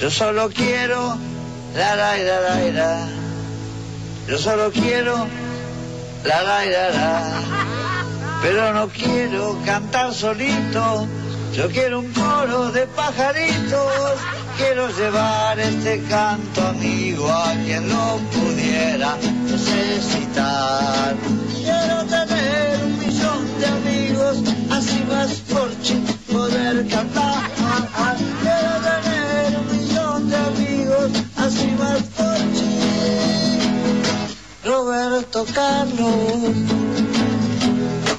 Yo solo quiero la la la la la. Yo solo quiero la la la la. Pero no quiero cantar solito. Yo quiero un coro de pajaritos. Quiero llevar este canto amigo a quien lo pudiera necesitar. Quiero tener un millón de amigos, así más por poder cantar. Roberto Carlos.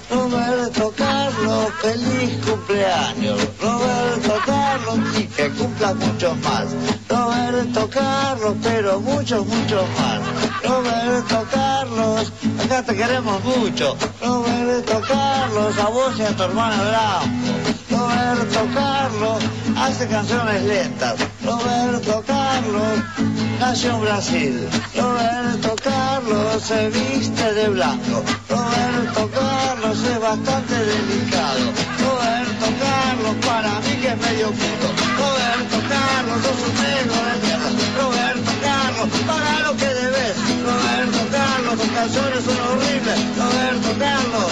Roberto Carlos, feliz cumpleaños. Roberto Carlos, y que cumpla mucho más. Roberto Carlos, pero mucho, mucho más. Roberto Carlos, acá te queremos mucho. Roberto Carlos, a vos y a tu hermana Blanco. Roberto Carlos, hace canciones lentas. Roberto Carlos, nació en Brasil. Roberto Carlos se viste de blanco. Roberto Carlos es bastante delicado. Roberto Carlos para mí que es medio puto. Roberto Carlos, sos un negro de mierda. Roberto Carlos, paga lo que debes. Roberto Carlos, tus canciones son horribles. Roberto Carlos,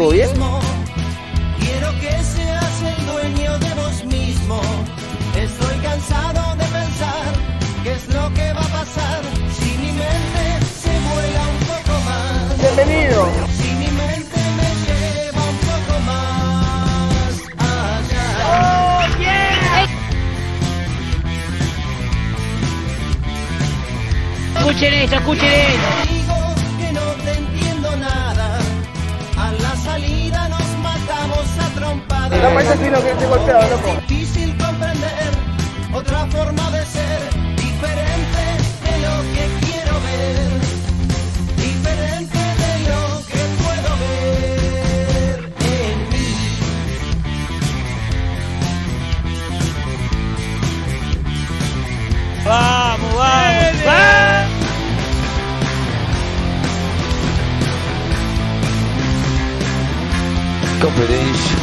¿Todo bien? Quiero que seas el dueño de vos mismo. Estoy cansado de pensar qué es lo que va a pasar si mi mente se vuela un poco más. Bienvenido. Si mi mente me lleva un poco más allá. Escuchen esto, escuchen esto. Trompadas. No parece fino que esté golpeado, loco. Es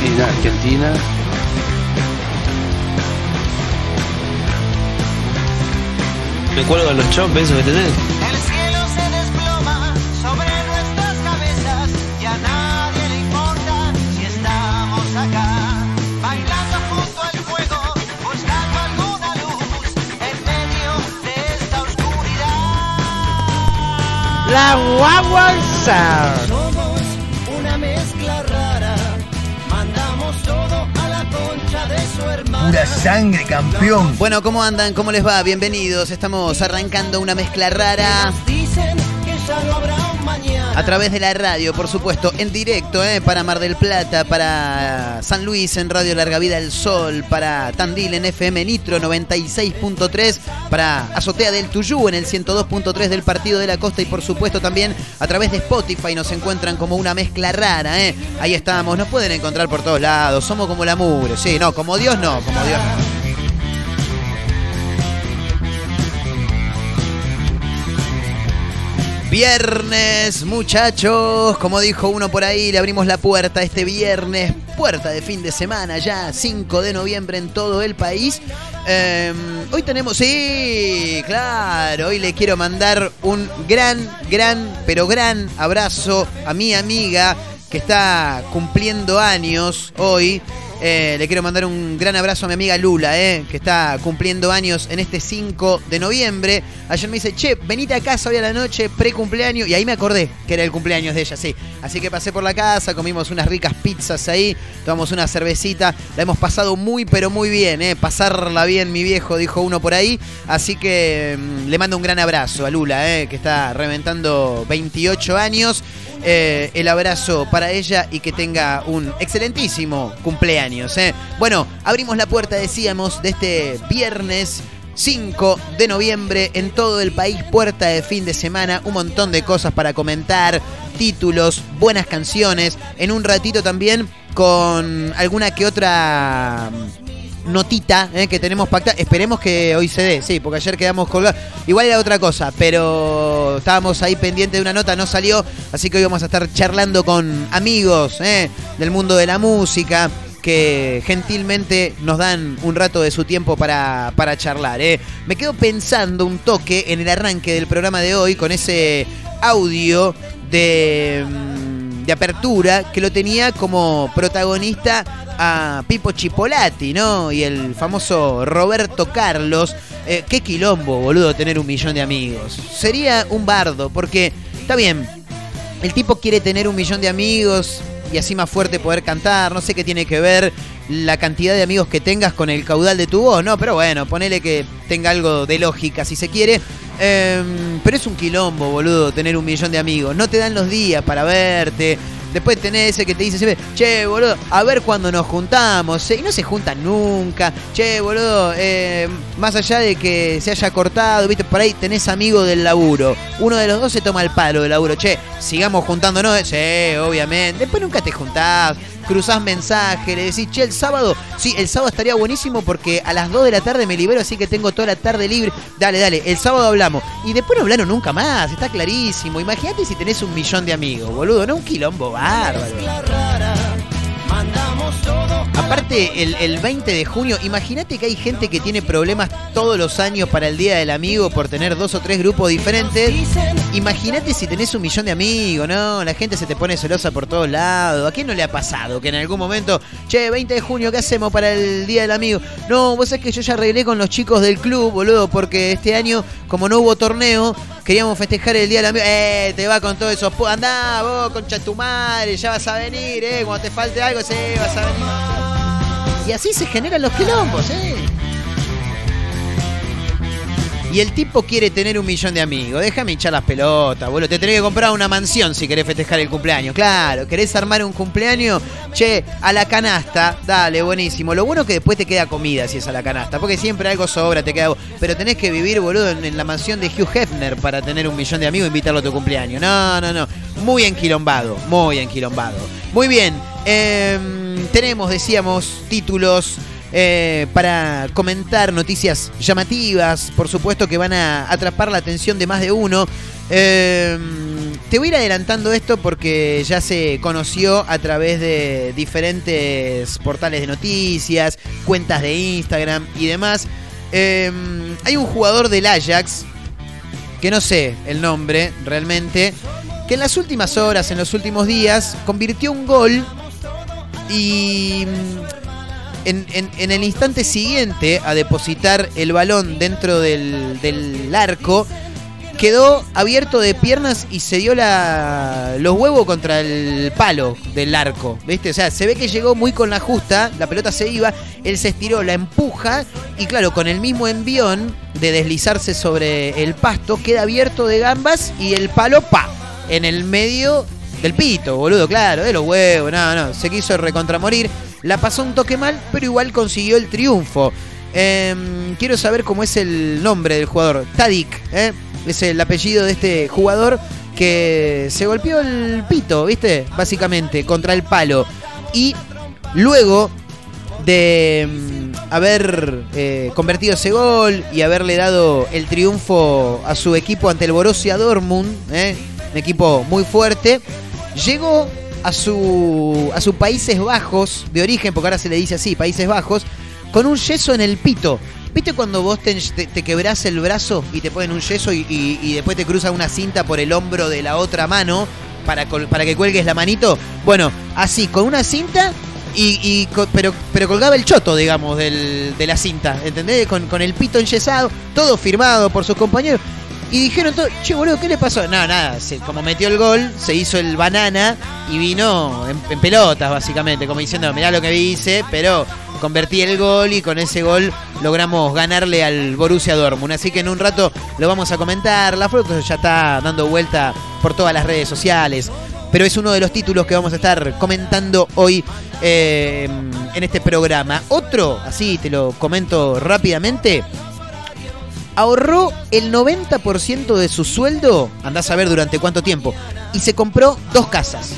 en Argentina. Me cuelgo de los chompes, ¿me entendés? El cielo se desploma sobre nuestras cabezas y a nadie le importa si estamos acá. Bailando junto al fuego, buscando alguna luz en medio de esta oscuridad. La guagua sangre, campeón. Bueno, ¿cómo andan? ¿Cómo les va? Bienvenidos. Estamos arrancando una mezcla rara dicen que ya habrá. A través de la radio, por supuesto, en directo, ¿eh? para Mar del Plata, para San Luis en Radio Larga Vida del Sol, para Tandil en FM Nitro 96.3, para Azotea del Tuyú en el 102.3 del Partido de la Costa y por supuesto también a través de Spotify nos encuentran como una mezcla rara. ¿eh? Ahí estamos, nos pueden encontrar por todos lados, somos como la mugre, sí, no, como Dios no, como Dios no. Viernes, muchachos, como dijo uno por ahí, le abrimos la puerta este viernes, puerta de fin de semana ya, 5 de noviembre en todo el país. Eh, hoy tenemos, sí, claro, hoy le quiero mandar un gran, gran, pero gran abrazo a mi amiga que está cumpliendo años hoy. Eh, le quiero mandar un gran abrazo a mi amiga Lula, eh, que está cumpliendo años en este 5 de noviembre. Ayer me dice, che, venite a casa hoy a la noche, pre-cumpleaños. Y ahí me acordé que era el cumpleaños de ella, sí. Así que pasé por la casa, comimos unas ricas pizzas ahí, tomamos una cervecita. La hemos pasado muy, pero muy bien, eh. Pasarla bien, mi viejo, dijo uno por ahí. Así que mm, le mando un gran abrazo a Lula, eh, que está reventando 28 años. Eh, el abrazo para ella y que tenga un excelentísimo cumpleaños. ¿eh? Bueno, abrimos la puerta, decíamos, de este viernes 5 de noviembre en todo el país, puerta de fin de semana, un montón de cosas para comentar, títulos, buenas canciones, en un ratito también con alguna que otra notita eh, que tenemos pactada. Esperemos que hoy se dé, sí, porque ayer quedamos colgados. Igual era otra cosa, pero estábamos ahí pendientes de una nota, no salió, así que hoy vamos a estar charlando con amigos eh, del mundo de la música que gentilmente nos dan un rato de su tiempo para, para charlar. eh. Me quedo pensando un toque en el arranque del programa de hoy con ese audio de, mm, de apertura que lo tenía como protagonista a Pipo Chipolati, ¿no? Y el famoso Roberto Carlos. Eh, qué quilombo, boludo, tener un millón de amigos. Sería un bardo, porque está bien, el tipo quiere tener un millón de amigos y así más fuerte poder cantar. No sé qué tiene que ver la cantidad de amigos que tengas con el caudal de tu voz, ¿no? Pero bueno, ponele que tenga algo de lógica si se quiere. Em, pero es un quilombo, boludo, tener un millón de amigos. No te dan los días para verte. Después tenés ese que te dice siempre, che, boludo, a ver cuándo nos juntamos. Y no se juntan nunca. Che, boludo, eh, más allá de que se haya cortado, viste, por ahí tenés amigo del laburo. Uno de los dos se toma el palo del laburo. Che, sigamos juntándonos. Sí, obviamente. Después nunca te juntás. Cruzás mensajes, le decís, che, el sábado, sí, el sábado estaría buenísimo porque a las 2 de la tarde me libero, así que tengo toda la tarde libre. Dale, dale, el sábado hablamos. Y después no hablaron nunca más, está clarísimo. Imagínate si tenés un millón de amigos, boludo, no un quilombo bárbaro. Aparte, el, el 20 de junio, imagínate que hay gente que tiene problemas todos los años para el Día del Amigo por tener dos o tres grupos diferentes. Imagínate si tenés un millón de amigos, ¿no? La gente se te pone celosa por todos lados. ¿A quién no le ha pasado que en algún momento, che, 20 de junio, ¿qué hacemos para el Día del Amigo? No, vos sabés que yo ya arreglé con los chicos del club, boludo, porque este año, como no hubo torneo, queríamos festejar el Día del Amigo. Eh, te va con todo eso. Andá vos, concha tu madre, ya vas a venir, eh. Cuando te falte algo, sí, vas a Y así se generan los quilombos, eh. Y el tipo quiere tener un millón de amigos. Déjame hinchar las pelotas, boludo. Te tenés que comprar una mansión si querés festejar el cumpleaños. Claro, ¿querés armar un cumpleaños? Che, a la canasta. Dale, buenísimo. Lo bueno es que después te queda comida si es a la canasta. Porque siempre algo sobra, te queda. Pero tenés que vivir, boludo, en, la mansión de Hugh Hefner para tener un millón de amigos e invitarlo a tu cumpleaños. No, no, no. Muy enquilombado. Muy enquilombado. Muy bien. em, tenemos, decíamos, títulos. eh, para comentar noticias llamativas, por supuesto que van a atrapar la atención de más de uno. Eh, te voy a ir adelantando esto porque ya se conoció a través de diferentes portales de noticias, cuentas de Instagram y demás. Eh, hay un jugador del Ajax, que no sé el nombre realmente, que en las últimas horas, en los últimos días, convirtió un gol y en, en- en el instante siguiente a depositar el balón dentro del, del arco, quedó abierto de piernas y se dio la, los huevos contra el palo del arco. ¿Viste? O sea, se ve que llegó muy con la justa, la pelota se iba, él se estiró, la empuja y claro, con el mismo envión de deslizarse sobre el pasto, queda abierto de gambas y el palo, pa, en el medio del pito, boludo, claro, de los huevos, no, no, se quiso recontramorir, la pasó un toque mal, pero igual consiguió el triunfo. Em, quiero saber cómo es el nombre del jugador, Tadik, ¿eh? es el apellido de este jugador que se golpeó el pito, ¿viste? Básicamente, contra el palo. Y luego de mm, haber eh, convertido ese gol y haberle dado el triunfo a su equipo ante el Borussia Dortmund, ¿eh? un equipo muy fuerte, llegó a su a sus Países Bajos de origen, porque ahora se le dice así, Países Bajos, con un yeso en el pito. ¿Viste cuando vos te, te- quebrás el brazo y te ponen un yeso y, y- después te cruzan una cinta por el hombro de la otra mano para, para que cuelgues la manito? Bueno, así, con una cinta y, y pero, pero colgaba el choto, digamos, del- de la cinta, ¿entendés? Con, con el pito enyesado, todo firmado por sus compañeros. Y dijeron todo, che, boludo, ¿qué le pasó? No, nada, se- como metió el gol, se hizo el banana y vino en, pelotas, básicamente, como diciendo, mirá lo que hice, pero convertí el gol y con ese gol logramos ganarle al Borussia Dortmund. Así que en un rato lo vamos a comentar. La foto ya está dando vuelta por todas las redes sociales. Pero es uno de los títulos que vamos a estar comentando hoy eh, en este programa. Otro, así te lo comento rápidamente, ahorró el 90% de su sueldo, andás a ver durante cuánto tiempo, y se compró dos casas.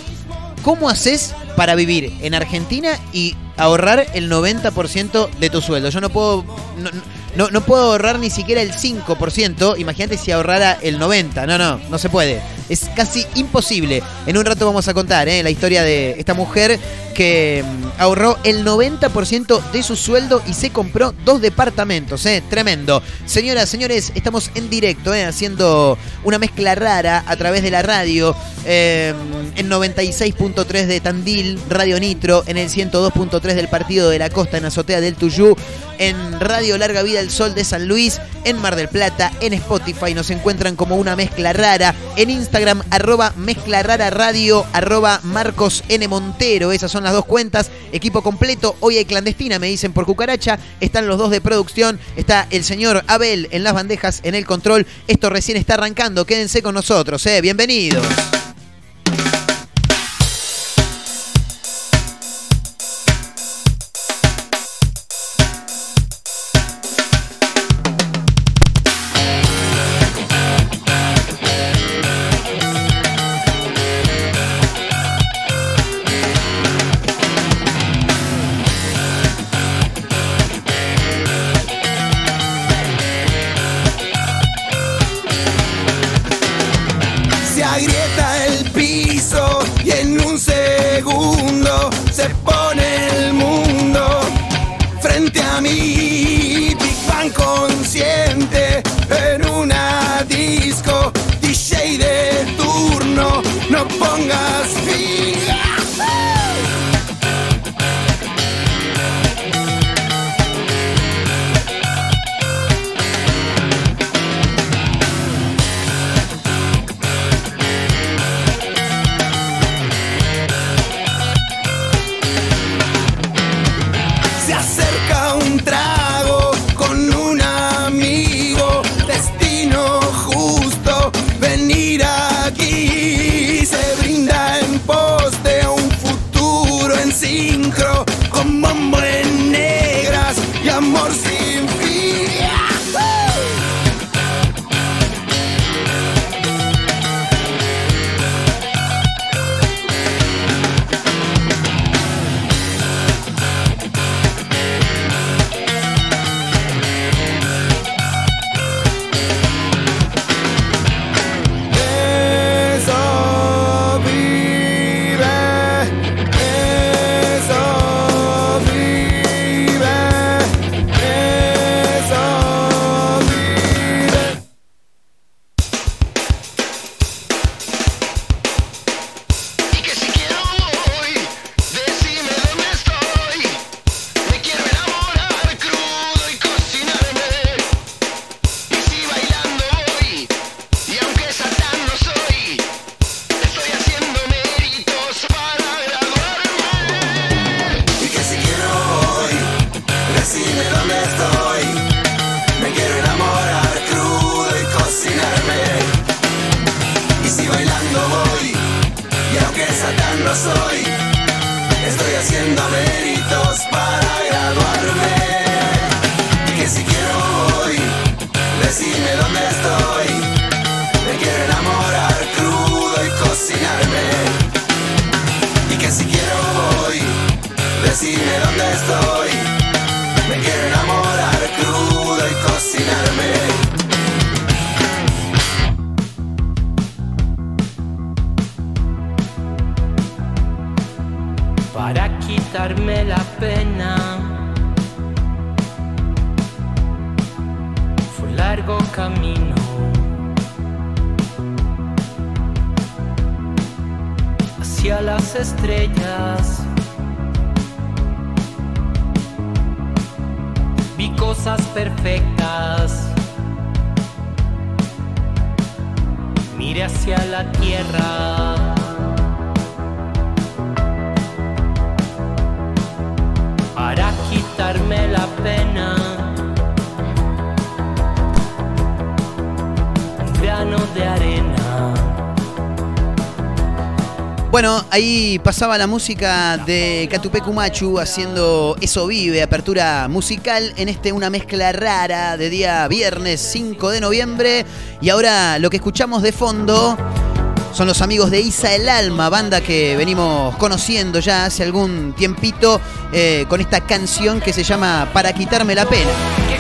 ¿Cómo haces para vivir en Argentina y ahorrar el 90% de tu sueldo? Yo no puedo no, no, puedo ahorrar ni siquiera el 5%, imagínate si ahorrara el 90%. No, no, no se puede. Es casi imposible. En un rato vamos a contar ¿eh? la historia de esta mujer que mm, ahorró el 90% de su sueldo y se compró dos departamentos. ¿eh? Tremendo. Señoras, señores, estamos en directo ¿eh? haciendo una mezcla rara a través de la radio eh, en 96.3 de Tandil, Radio Nitro, en el 102.3 del Partido de la Costa, en Azotea del Tuyú, en Radio Larga Vida el Sol de San Luis, en Mar del Plata, en Spotify nos encuentran como una mezcla rara, en Instagram arroba mezcla radio, arroba Marcos N. Montero, esas son las dos cuentas, equipo completo, hoy hay clandestina, me dicen por cucaracha, están los dos de producción, está el señor Abel en las bandejas, en el control, esto recién está arrancando, quédense con nosotros, eh, bienvenidos. El piso y en un segundo se pone satán no soy, estoy haciendo méritos para graduarme. Y que si quiero voy, decime dónde estoy. Me quiero enamorar crudo y cocinarme. Y que si quiero voy, decime dónde estoy. Me quiero enamorar crudo y cocinarme. quitarme la pena. Fue largo camino. Hacia las estrellas. Vi cosas perfectas. mire hacia la tierra. Pena. De arena. Bueno, ahí pasaba la música de Catupecu Machu haciendo Eso Vive, apertura musical en este una mezcla rara de día viernes 5 de noviembre. Y ahora lo que escuchamos de fondo son los amigos de Isa el Alma, banda que venimos conociendo ya hace algún tiempito eh, con esta canción que se llama Para quitarme la pena.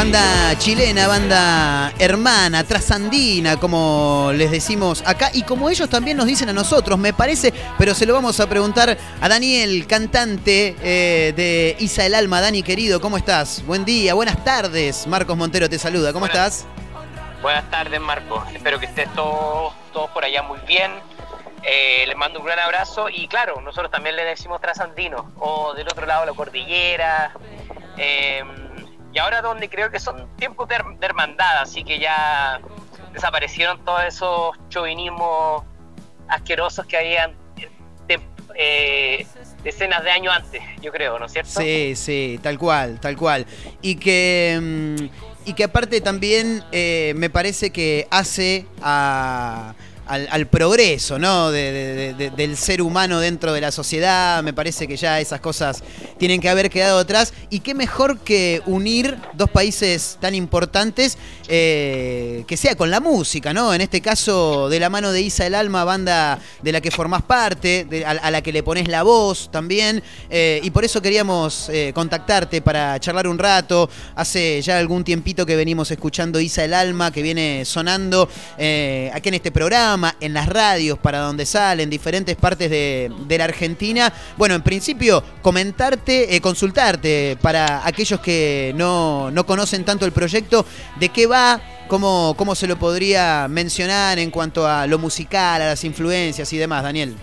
Banda chilena, banda hermana, trasandina, como les decimos acá, y como ellos también nos dicen a nosotros, me parece, pero se lo vamos a preguntar a Daniel, cantante eh, de Isa el Alma. Dani, querido, ¿cómo estás? Buen día, buenas tardes. Marcos Montero te saluda, ¿cómo Buenas. estás? Buenas tardes, Marco. Espero que estés todos todos por allá muy bien. Eh, les mando un gran abrazo y claro, nosotros también le decimos trasandino o del otro lado la cordillera. Eh, y ahora donde creo que son tiempos de, her- de hermandad, así que ya desaparecieron todos esos chauvinismos asquerosos que habían eh, decenas de años antes, yo creo, ¿no es cierto? Sí, sí, tal cual, tal cual. Y que, mm, y que aparte también eh, me parece que hace a- al, al progreso, ¿no? De- de- de- de- del ser humano dentro de la sociedad. Me parece que ya esas cosas tienen que haber quedado atrás. Y qué mejor que unir dos países tan importantes eh, que sea con la música, ¿no? En este caso, de la mano de Isa el Alma, banda de la que formás parte, a, la que le pones la voz también. eh, y por eso queríamos eh, contactarte para charlar un rato. Hace ya algún tiempito que venimos escuchando Isa el Alma, que viene sonando aquí en este programa, en las radios, para donde sale, en diferentes partes de, de la Argentina. Bueno, en principio, comentarte, consultarte para aquellos que no, no conocen tanto el proyecto, de qué va. ¿Cómo, ¿Cómo se lo podría mencionar en cuanto a lo musical, a las influencias y demás, Daniel?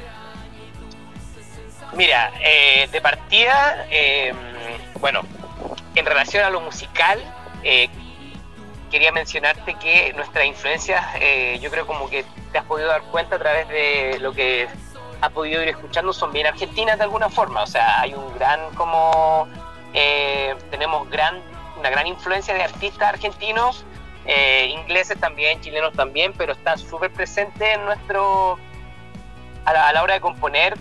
Mira, eh, de partida, eh, bueno, en relación a lo musical, eh, quería mencionarte que nuestras influencias, eh, yo creo como que te has podido dar cuenta a través de lo que has podido ir escuchando, son bien argentinas de alguna forma. O sea, hay un gran como, tenemos gran, una gran influencia de artistas argentinos, eh, ingleses también, chilenos también, pero está súper presente en nuestro, a la, hora de componer,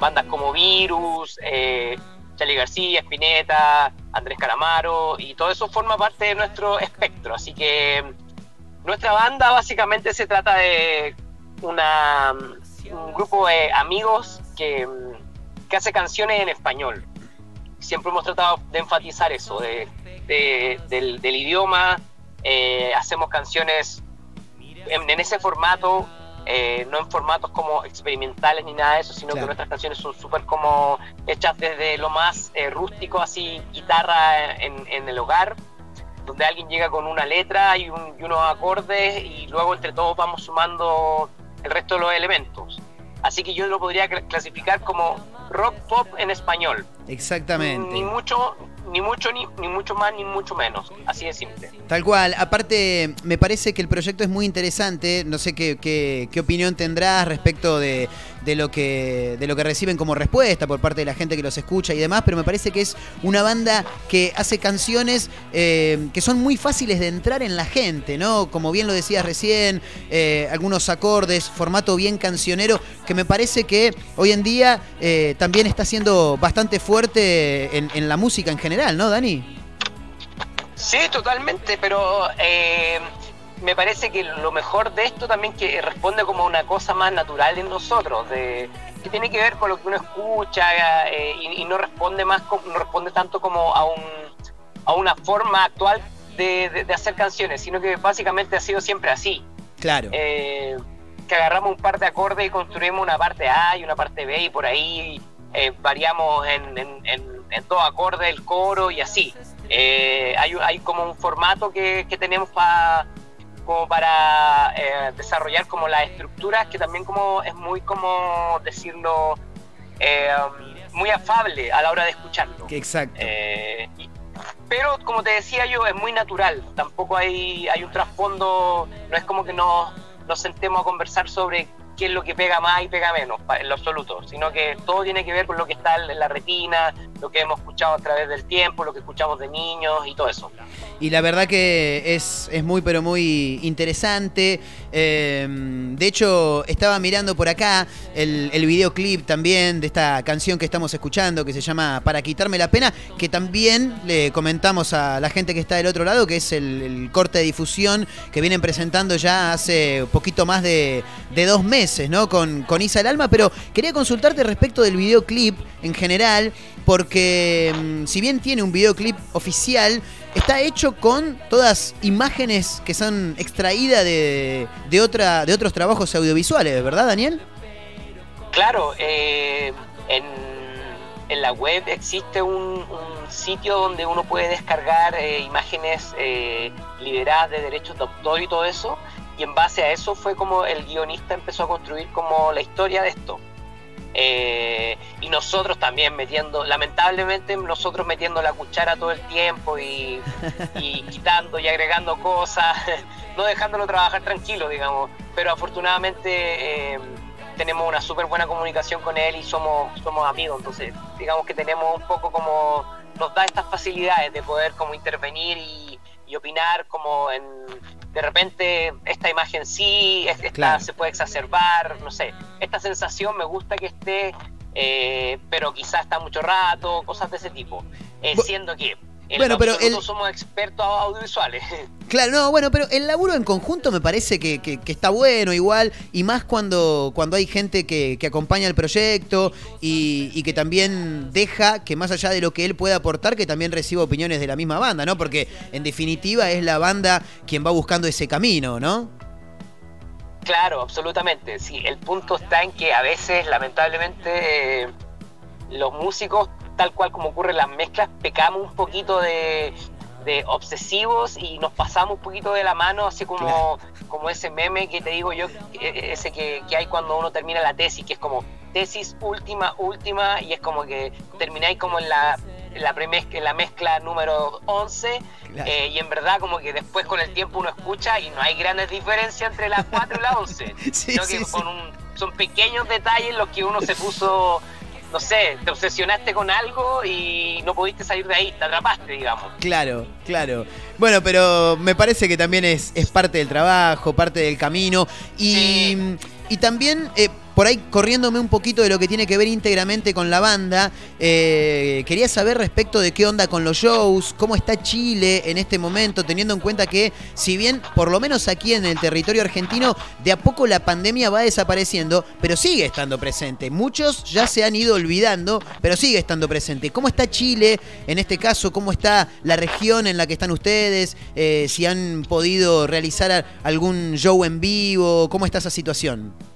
bandas como Virus, eh, Charlie García, Spinetta, Andrés Calamaro, y todo eso forma parte de nuestro espectro. Así que mm, nuestra banda básicamente se trata de una, mm, un grupo de amigos que, mm, que hace canciones en español. Siempre hemos tratado de enfatizar eso, de, de- del, del idioma. Eh, hacemos canciones en, en ese formato, eh, no en formatos como experimentales ni nada de eso, sino Claro. que nuestras canciones son súper como hechas desde lo más eh, rústico, así guitarra en, en el hogar, donde alguien llega con una letra y, un- y unos acordes y luego entre todos vamos sumando el resto de los elementos. Así que yo lo podría cl- clasificar como rock pop en español. Exactamente. Ni mucho, ni mucho, ni, ni mucho más, ni mucho menos. Así de simple. Tal cual. Aparte, me parece que el proyecto es muy interesante. No sé qué, qué- qué opinión tendrás respecto de, de lo que, de lo que reciben como respuesta por parte de la gente que los escucha y demás, pero me parece que es una banda que hace canciones eh, que son muy fáciles de entrar en la gente, ¿no? Como bien lo decías recién, eh, algunos acordes, formato bien cancionero, que me parece que hoy en día eh, también está siendo bastante fuerte en, en la música en general, ¿no, Dani? Sí, totalmente, pero me parece que lo mejor de esto también que responde como una cosa más natural en nosotros, de, que tiene que ver con lo que uno escucha eh, y, y no responde más, no responde tanto como a un a una forma actual de, de- de hacer canciones, sino que básicamente ha sido siempre así. Claro. Eh, que agarramos un par de acordes y construimos una parte A y una parte B y por ahí eh, variamos en, en, en- en dos acordes el coro y así. Hay, hay como un formato que, que tenemos pa- como para eh, desarrollar como las estructuras que también como es muy como decirlo eh, muy afable a la hora de escucharlo. Exacto. Eh, y- pero como te decía yo, es muy natural. Tampoco hay, hay un trasfondo, no es como que nos, nos sentemos a conversar sobre qué es lo que pega más y pega menos, en lo absoluto, sino que todo tiene que ver con lo que está en la retina, lo que hemos escuchado a través del tiempo, lo que escuchamos de niños y todo eso. Y la verdad que es, es muy, pero muy interesante. Eh, de hecho, estaba mirando por acá el, el videoclip también de esta canción que estamos escuchando, que se llama Para quitarme la pena, que también le comentamos a la gente que está del otro lado, que es el, el corte de difusión que vienen presentando ya hace poquito más de, de dos meses, ¿no? Con, con Isa el Alma, pero quería consultarte respecto del videoclip en general, porque mm, si bien tiene un videoclip oficial, está hecho con todas imágenes que son extraídas de, de, otra, de otros trabajos audiovisuales, ¿verdad, Daniel? Claro, eh, en, en la web existe un, un sitio donde uno puede descargar eh, imágenes eh, liberadas de derechos de autor y todo eso, y en base a eso fue como el guionista empezó a construir como la historia de esto. Eh, y nosotros también metiendo, lamentablemente nosotros metiendo la cuchara todo el tiempo y, y quitando y agregando cosas, no dejándolo trabajar tranquilo, digamos. Pero afortunadamente eh, tenemos una súper buena comunicación con él y somos, somos amigos, entonces digamos que tenemos un poco como, nos da estas facilidades de poder como intervenir y, y opinar como en, de repente esta imagen sí, esta Claro. se puede exacerbar, no sé, esta sensación me gusta que esté, eh, pero quizás está mucho rato, cosas de ese tipo, Eh, siendo que en Bueno, pero el- somos expertos audiovisuales. Claro, no, bueno, pero el laburo en conjunto me parece que, que- que está bueno igual, y más cuando, cuando hay gente que, que acompaña el proyecto y, y que también deja que más allá de lo que él pueda aportar, que también reciba opiniones de la misma banda, ¿no? Porque en definitiva es la banda quien va buscando ese camino, ¿no? Claro, absolutamente. Sí, el punto está en que a veces, lamentablemente, eh, los músicos, tal cual como ocurre en las mezclas, pecamos un poquito de, de obsesivos y nos pasamos un poquito de la mano, así como, como ese meme que te digo yo, eh, ese que, que hay cuando uno termina la tesis, que es como tesis última, última, y es como que termináis como en la, en la, en la mezcla número 11, Claro. eh, y en verdad como que después con el tiempo uno escucha y no hay grandes diferencias entre la 4 y la 11, Sí, sino sí, que sí. con un- son pequeños detalles los que uno se puso, no sé, te obsesionaste con algo y no pudiste salir de ahí, te atrapaste, digamos. Claro, claro. Bueno, pero me parece que también es, es parte del trabajo, parte del camino. Y, y también, eh, por ahí corriéndome un poquito de lo que tiene que ver íntegramente con la banda, eh, quería saber respecto de qué onda con los shows, cómo está Chile en este momento, teniendo en cuenta que, si bien, por lo menos aquí en el territorio argentino, de a poco la pandemia va desapareciendo, pero sigue estando presente. Muchos ya se han ido olvidando, pero sigue estando presente. ¿Cómo está Chile en este caso? ¿Cómo está la región en la que están ustedes? Eh, si han podido realizar algún show en vivo, ¿cómo está esa situación?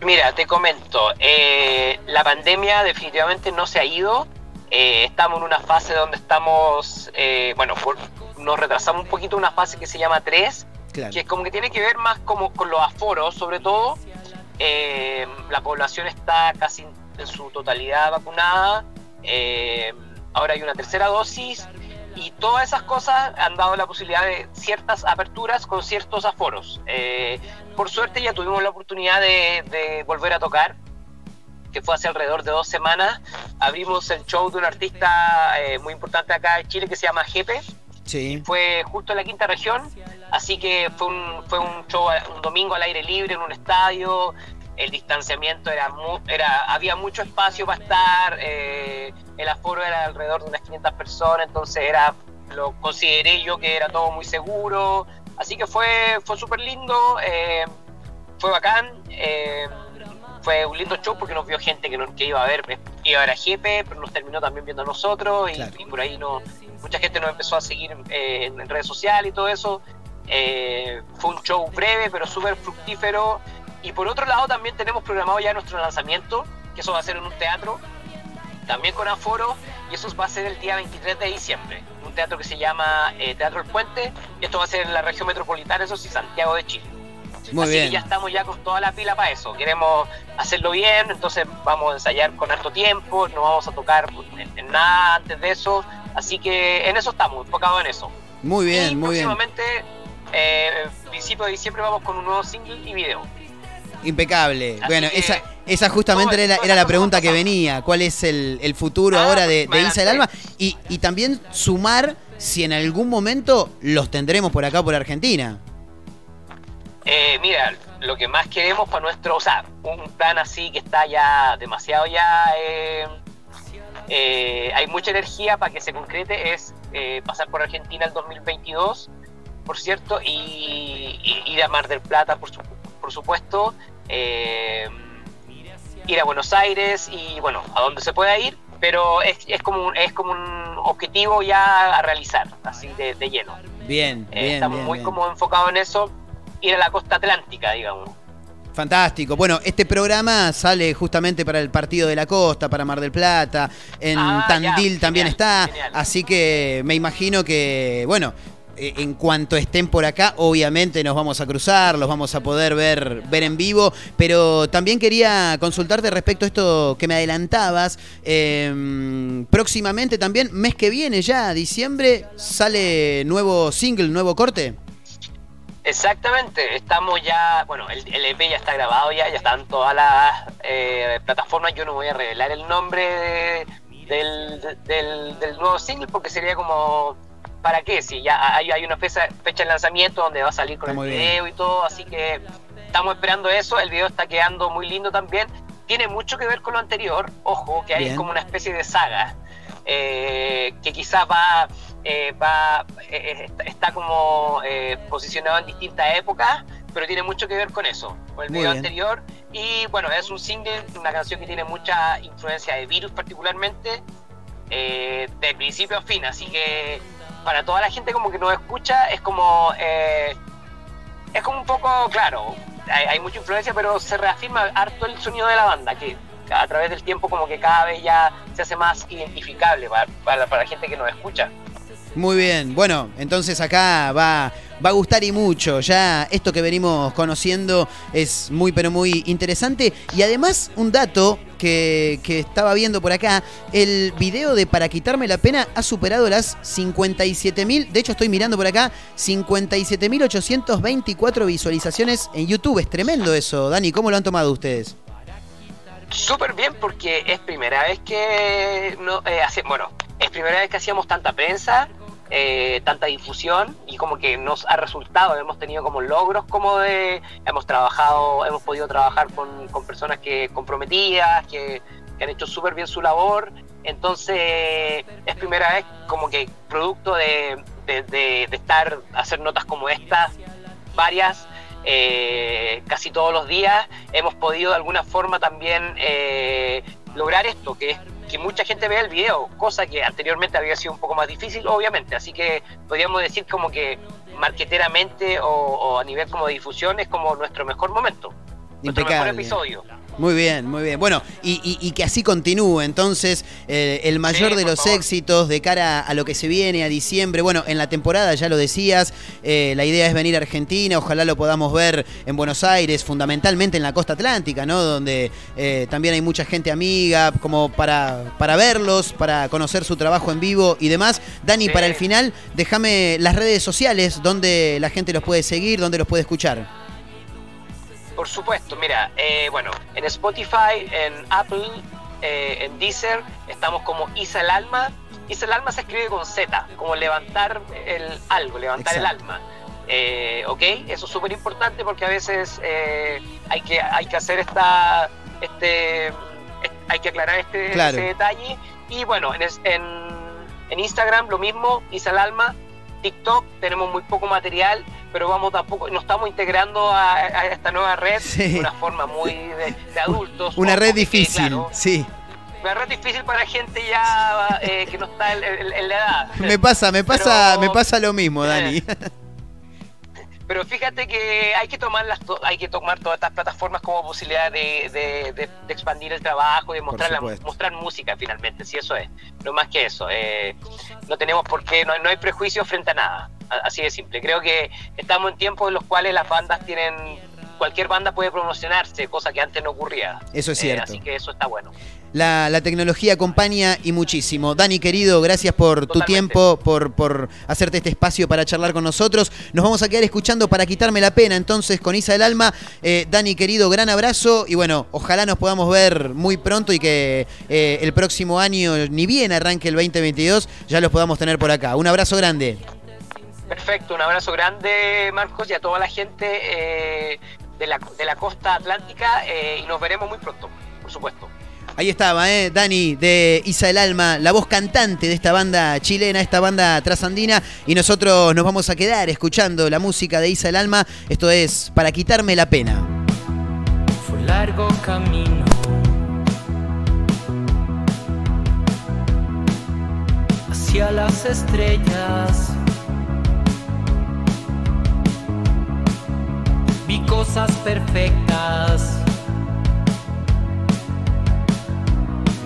Mira, te comento, eh, la pandemia definitivamente no se ha ido. Eh, estamos en una fase donde estamos, eh, bueno, por- nos retrasamos un poquito una fase que se llama 3, Claro. que es como que tiene que ver más como con los aforos, sobre todo. Eh, la población está casi en su totalidad vacunada. Eh, ahora hay una tercera dosis y todas esas cosas han dado la posibilidad de ciertas aperturas con ciertos aforos. Eh, por suerte ya tuvimos la oportunidad de, de volver a tocar, que fue hace alrededor de dos semanas. Abrimos el show de un artista eh, muy importante acá en Chile que se llama Jepe Sí. fue justo en la quinta región, así que fue un, fue un show un domingo al aire libre en un estadio, el distanciamiento era, mu- era había mucho espacio para estar, eh, el aforo era alrededor de unas 500 personas, entonces era lo consideré yo que era todo muy seguro, así que fue, fue súper lindo, eh, fue bacán, eh, fue un lindo show porque nos vio gente que, no- que iba a ver, iba a ver a Jepe, pero nos terminó también viendo a nosotros y, Claro. y por ahí no, mucha gente nos empezó a seguir eh, en, redes sociales y todo eso. Fue un show breve pero súper fructífero. Y por otro lado también tenemos programado ya nuestro lanzamiento, que eso va a ser en un teatro, también con aforo, y eso va a ser el día 23 de diciembre. Un teatro que se llama eh, Teatro El Puente, y esto va a ser en la región metropolitana, eso sí, Santiago de Chile. Muy Así bien. que ya estamos ya con toda la pila para eso. Queremos hacerlo bien, entonces vamos a ensayar con harto tiempo, no vamos a tocar en, en nada antes de eso. Así que en eso estamos, enfocados en eso. Muy y bien, muy bien. próximamente, eh, principio de diciembre, vamos con un nuevo single y video. Impecable. Así bueno, que esa, esa justamente era, la pregunta que venía. ¿Cuál es el, el futuro Ah, ahora de, de Isa del. Alma? Y, y también sumar si en algún momento los tendremos por acá, por Argentina. Eh, mira, lo que más queremos para nuestro, o sea, un plan así que está ya demasiado ya, eh, eh, hay mucha energía para que se concrete, es eh, pasar por Argentina el 2022, por cierto, y, y ir a Mar del Plata, por, su- por supuesto, eh, ir a Buenos Aires y bueno, a donde se pueda ir, pero es, es, como, un, es como un objetivo ya a realizar, así de, de lleno. Bien, Eh, bien, estamos bien, muy bien. como enfocados en eso, ir a la costa atlántica, digamos. Fantástico. Bueno, este programa sale justamente para el Partido de la Costa, para Mar del Plata, en Ah, Tandil ya, también genial, está, genial. así que me imagino que, bueno, en cuanto estén por acá, obviamente nos vamos a cruzar, los vamos a poder ver, ver en vivo, pero también quería consultarte respecto a esto que me adelantabas. eh, próximamente también, mes que viene ya, diciembre, sale nuevo single, nuevo corte. Exactamente, estamos ya, bueno, el, EP ya está grabado ya, ya están todas las eh, plataformas, yo no voy a revelar el nombre de- del, del, del nuevo single porque sería como, ¿para qué? Si ya hay, hay una fecha, fecha de lanzamiento donde va a salir con Está el bien. video y todo, así que estamos esperando eso, el video está quedando muy lindo también, tiene mucho que ver con lo anterior, ojo, que hay Bien. como una especie de saga, eh, que quizás va, eh, va eh, está, está como eh, posicionado en distintas épocas, pero tiene mucho que ver con eso, con el Muy video bien. anterior. Y bueno, es un single, una canción que tiene mucha influencia de Virus particularmente, eh, de principio a fin, así que para toda la gente como que nos escucha es como... eh, es como un poco, claro, hay, hay mucha influencia, pero se reafirma harto el sonido de la banda, que a través del tiempo como que cada vez ya se hace más identificable para, para, para la gente que nos escucha. Muy bien, bueno, entonces acá va, va a gustar y mucho. Ya esto que venimos conociendo es muy, pero muy interesante. Y además, un dato que, que estaba viendo por acá: el video de Para quitarme la pena ha superado las 57.000. De hecho, estoy mirando por acá: 57.824 visualizaciones en YouTube. Es tremendo eso, Dani. ¿Cómo lo han tomado ustedes? Súper bien porque es primera vez que no, eh, hace- bueno, es primera vez que hacíamos tanta prensa, eh, tanta difusión y como que nos ha resultado, hemos tenido como logros como de, hemos trabajado, hemos podido trabajar con, personas que comprometidas, que, han hecho súper bien su labor, entonces es primera vez como que producto de- de estar, hacer notas como estas, varias, eh, casi todos los días hemos podido de alguna forma también eh, lograr esto, que es que mucha gente vea el video, cosa que anteriormente había sido un poco más difícil, obviamente. Así que podríamos decir como que marqueteramente o, o a nivel como de difusión es como nuestro mejor momento, nuestro mejor episodio. Muy bien, muy bien. Bueno, y, y- y que así continúe. Entonces, eh, el mayor Sí, de los favor. éxitos de cara a lo que se viene, a diciembre. Bueno, en la temporada, ya lo decías, eh, la idea es venir a Argentina. Ojalá lo podamos ver en Buenos Aires, fundamentalmente en la costa atlántica, ¿no? Donde eh, también hay mucha gente amiga, como para, para verlos, para conocer su trabajo en vivo y demás. Dani, Sí. para el final, déjame las redes sociales donde la gente los puede seguir, donde los puede escuchar. Por supuesto, mira, eh, bueno, en Spotify, en Apple, eh, en Deezer, estamos como Isa el Alma. Isa el Alma se escribe con Z, como levantar el algo, levantar Exacto. el alma. Eh, ¿Ok? Eso es súper importante porque a veces eh, hay, que, hay que hacer esta, este, es- hay que aclarar este, Claro. ese detalle. Y bueno, en, en, en Instagram lo mismo, Isa el Alma. TikTok tenemos muy poco material, pero vamos tampoco, nos estamos integrando a, a esta nueva red Sí. de una forma muy de, de adultos. Una red que difícil, claro. sí. una red difícil para gente ya eh, que no está en, en- en la edad. Me pasa, me pasa, Pero- me pasa lo mismo, Dani. Pero fíjate que hay que tomar las hay que tomar todas estas plataformas como posibilidad de, de- de- de expandir el trabajo y de mostrar, la- mostrar música finalmente, si eso es. No más que eso. eh, no tenemos por qué, no, no hay prejuicios frente a nada. Así de simple. Creo que estamos en tiempos en los cuales las bandas tienen cualquier banda puede promocionarse, cosa que antes no ocurría. Eso es Eh, cierto. así que eso está bueno. La, la tecnología acompaña y muchísimo. Dani, querido, gracias por tu tiempo, por, por hacerte este espacio para charlar con nosotros. Nos vamos a quedar escuchando para quitarme la pena entonces con Isa del Alma. Eh, Dani, querido, gran abrazo y bueno, ojalá nos podamos ver muy pronto y que eh, el próximo año, ni bien arranque el 2022, ya los podamos tener por acá. Un abrazo grande. Perfecto, un abrazo grande, Marcos, y a toda la gente eh, de, la, de la costa atlántica eh, y nos veremos muy pronto, por supuesto. Ahí estaba, ¿eh? Dani de Isa el Alma, la voz cantante de esta banda chilena, esta banda trasandina. Y nosotros nos vamos a quedar escuchando la música de Isa el Alma. Esto es Para quitarme la pena. Fue largo camino. Hacia las estrellas. Cosas perfectas.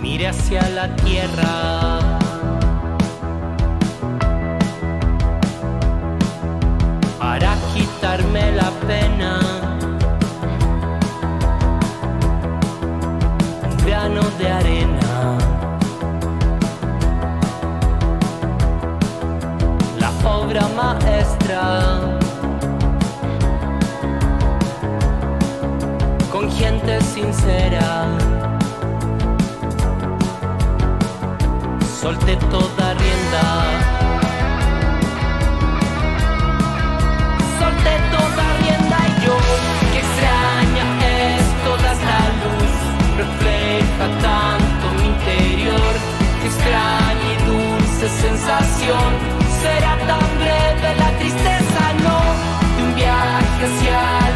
Miré hacia la tierra. Para quitarme la pena. un grano de arena. La obra maestra. Con gente sincera. Solté toda rienda. Solté toda rienda y yo que extraña es toda esta luz refleja tanto mi interior que extraña y dulce sensación será tan breve la tristeza no de un viaje hacia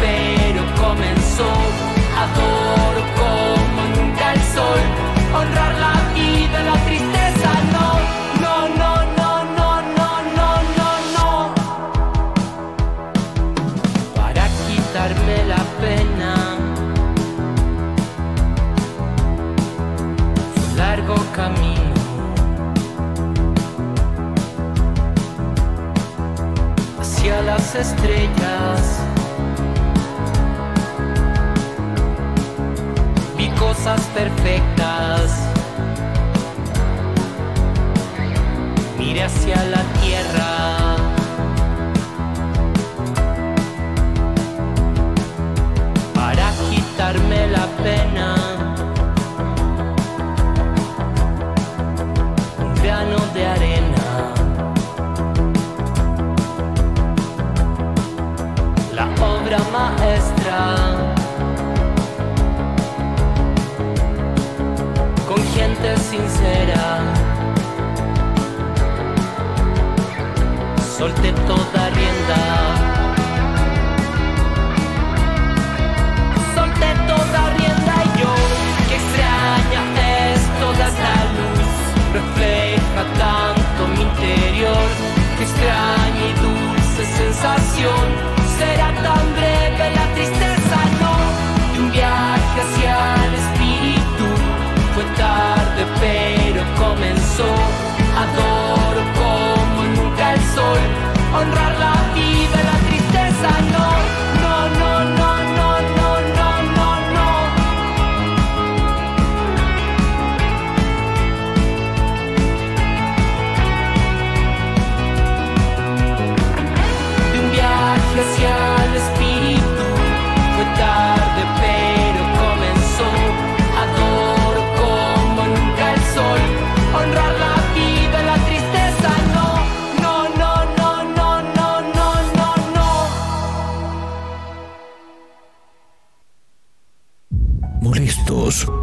pero comenzó. Adoro como nunca el sol, honrar la vida, la tristeza no. No, no, no, no, no, no, no, no. Para quitarme la pena. Fue un largo camino. hacia las estrellas. Cosas perfectas miré hacia la tierra para quitarme la pena. Un grano de arena. sincera. Solté toda rienda. Solté toda rienda y yo, que extraña es toda esta luz. Refleja tanto mi interior, que extraña y dulce sensación será tan breve. Pero comenzó. Adoro como nunca el sol honrar la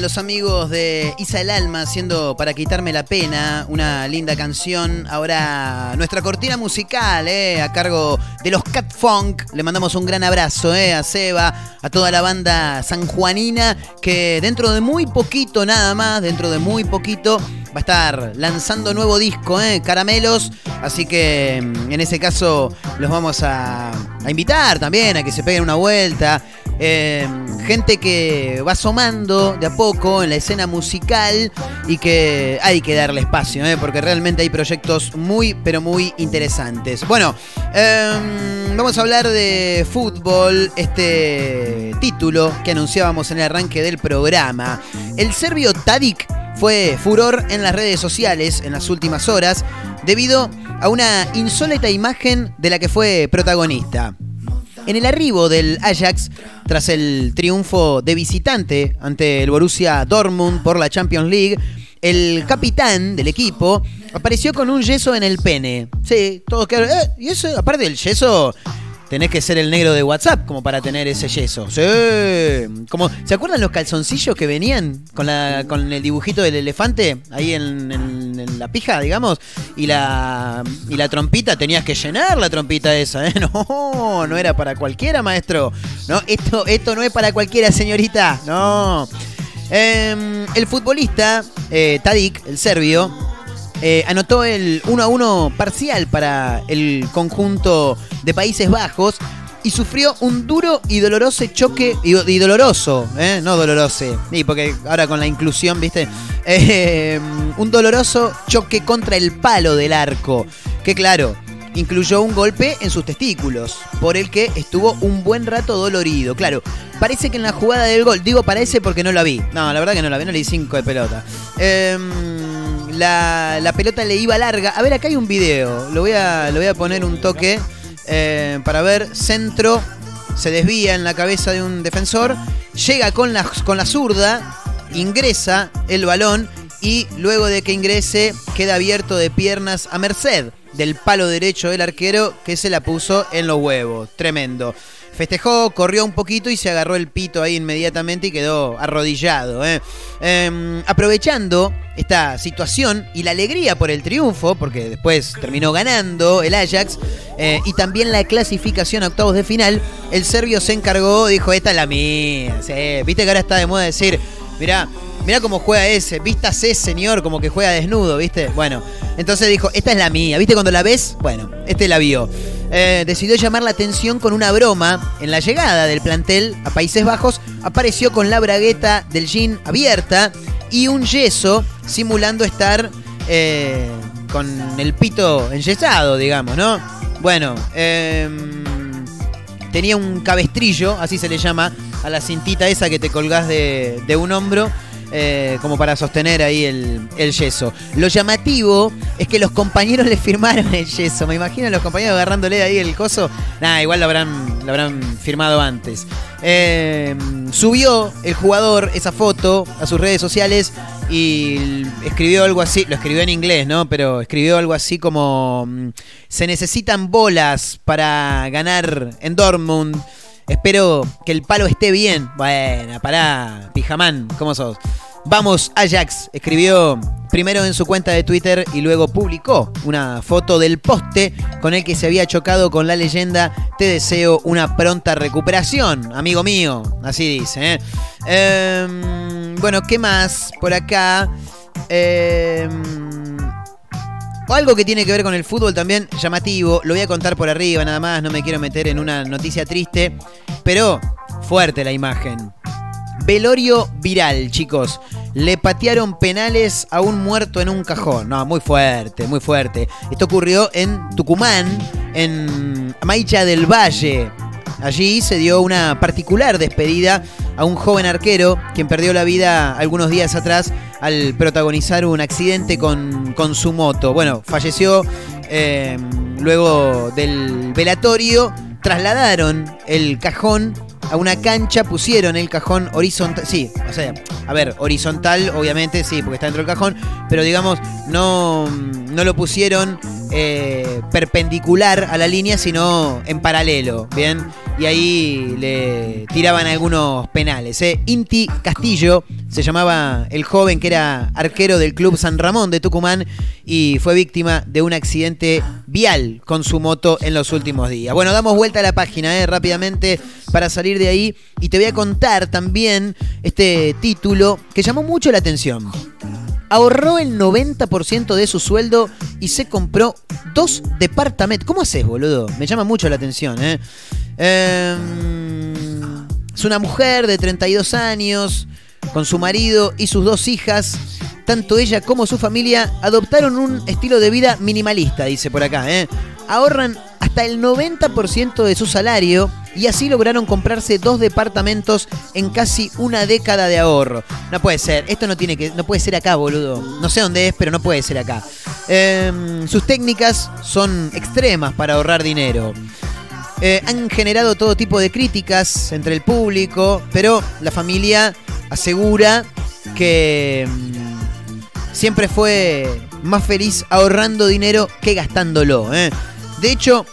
Los amigos de Isa el Alma haciendo Para quitarme la pena, una linda canción. Ahora nuestra cortina musical, eh, a cargo de los Cat Funk. Le mandamos un gran abrazo eh, a Seba, a toda la banda sanjuanina, que dentro de muy poquito nada más, dentro de muy poquito, va a estar lanzando nuevo disco, eh, Caramelos. Así que mm, en ese caso los vamos a, a invitar también a que se peguen una vuelta. Eh, gente que va asomando de a poco en la escena musical y que hay que darle espacio, eh, porque realmente hay proyectos muy, pero muy interesantes. Bueno, em, vamos a hablar de fútbol, este título que anunciábamos en el arranque del programa. El serbio Tadic fue furor en las redes sociales en las últimas horas debido a una insólita imagen de la que fue protagonista. En el arribo del Ajax, tras el triunfo de visitante ante el Borussia Dortmund por la Champions League, el capitán del equipo apareció con un yeso en el pene. Sí, todo claro. Eh, y eso, aparte del yeso, tenés que ser el negro de WhatsApp como para tener ese yeso. Sí. Como, ¿Se acuerdan los calzoncillos que venían con, la, con el dibujito del elefante ahí en, la pija, digamos? Y la, y la trompita, tenías que llenar la trompita esa, ¿eh? No, no era para cualquiera, maestro. No, esto, esto no es para cualquiera, señorita. No. Em, el futbolista eh, Tadic, el serbio, eh, anotó el 1 a 1 parcial para el conjunto de Países Bajos y sufrió un duro y doloroso choque, y, doloroso, ¿eh? no dolorose, y porque ahora con la inclusión, viste, Eh, un doloroso choque contra el palo del arco, que claro, incluyó un golpe en sus testículos, por el que estuvo un buen rato dolorido. Claro, parece que en la jugada del gol, digo parece porque no la vi. No, la verdad que no la vi, no le di 5 de pelota. Em, la, pelota le iba larga. A ver, acá hay un video, lo voy a, lo voy a poner un toque eh, para ver. Centro, se desvía en la cabeza de un defensor, llega con la, con la zurda, ingresa el balón y luego de que ingrese queda abierto de piernas a merced del palo derecho del arquero que se la puso en los huevos. Tremendo. Festejó, corrió un poquito y se agarró el pito ahí inmediatamente y quedó arrodillado. ¿eh? Em, aprovechando esta situación y la alegría por el triunfo, porque después terminó ganando el Ajax, eh, y también la clasificación a octavos de final, el serbio se encargó, dijo, esta es la mía. Viste que ahora está de moda decir, mirá, mirá cómo juega ese, vístase señor, como que juega desnudo, ¿viste? Bueno, entonces dijo, esta es la mía, ¿viste cuando la ves? Bueno, este la vio. Eh, decidió llamar la atención con una broma. En la llegada del plantel a Países Bajos, apareció con la bragueta del jean abierta y un yeso simulando estar eh, con el pito enyesado, digamos, ¿no? Bueno, em, tenía un cabestrillo, así se le llama, a la cintita esa que te colgás de, de un hombro. Eh, como para sostener ahí el, yeso. Lo llamativo es que los compañeros le firmaron el yeso. Me imagino a los compañeros agarrándole ahí el coso. Nada, igual lo habrán, lo habrán firmado antes. Eh, subió el jugador esa foto a sus redes sociales y escribió algo así, lo escribió en inglés, ¿no? Pero escribió algo así como mm, se necesitan bolas para ganar en Dortmund. Espero que el palo esté bien. Bueno, pará, pijamán, ¿cómo sos? Vamos, Ajax, escribió primero en su cuenta de Twitter y luego publicó una foto del poste con el que se había chocado con la leyenda Te deseo una pronta recuperación, amigo mío. Así dice, ¿eh? Em, bueno, ¿qué más por acá? O algo que tiene que ver con el fútbol también llamativo. Lo voy a contar por arriba nada más, no me quiero meter en una noticia triste. Pero fuerte la imagen. Velorio viral, chicos. Le patearon penales a un muerto en un cajón. No, muy fuerte, muy fuerte. Esto ocurrió en Tucumán, en Maicha del Valle. Allí se dio una particular despedida a un joven arquero quien perdió la vida algunos días atrás al protagonizar un accidente con, con su moto. Bueno, falleció eh, luego del velatorio, trasladaron el cajón a una cancha, pusieron el cajón horizontal. Sí, o sea, a ver, horizontal, obviamente, sí, porque está dentro del cajón, pero digamos, no, no lo pusieron eh, perpendicular a la línea, sino en paralelo, ¿bien? Y ahí le tiraban algunos penales. ¿eh? Inti Castillo se llamaba el joven que era arquero del Club San Ramón de Tucumán y fue víctima de un accidente vial con su moto en los últimos días. Bueno, damos vuelta a la página ¿eh? rápidamente para salir de ahí y te voy a contar también este título que llamó mucho la atención ahorró el 90% de su sueldo y se compró dos departamentos. ¿Cómo haces, boludo? Me llama mucho la atención, ¿eh? Em, es una mujer de 32 años, con su marido y sus dos hijas. Tanto ella como su familia adoptaron un estilo de vida minimalista, dice por acá. ¿eh? Ahorran hasta el 90% de su salario y así lograron comprarse dos departamentos en casi una década de ahorro. No puede ser, esto no tiene que, no puede ser acá, boludo. No sé dónde es, pero no puede ser acá. Em, sus técnicas son extremas para ahorrar dinero. Eh, han generado todo tipo de críticas entre el público, pero la familia asegura que mm, siempre fue más feliz ahorrando dinero que gastándolo. ¿eh? De hecho,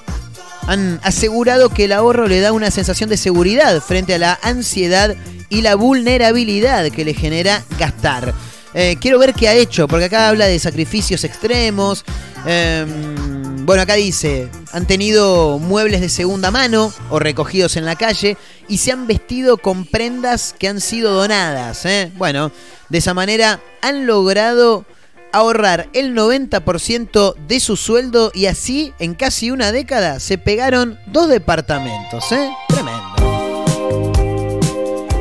han asegurado que el ahorro le da una sensación de seguridad frente a la ansiedad y la vulnerabilidad que le genera gastar. Eh, quiero ver qué ha hecho, porque acá habla de sacrificios extremos. Em, bueno, acá dice, han tenido muebles de segunda mano o recogidos en la calle y se han vestido con prendas que han sido donadas. ¿eh? Bueno, de esa manera han logrado ahorrar el 90% de su sueldo y así en casi una década se pegaron dos departamentos. ¿eh? Tremendo.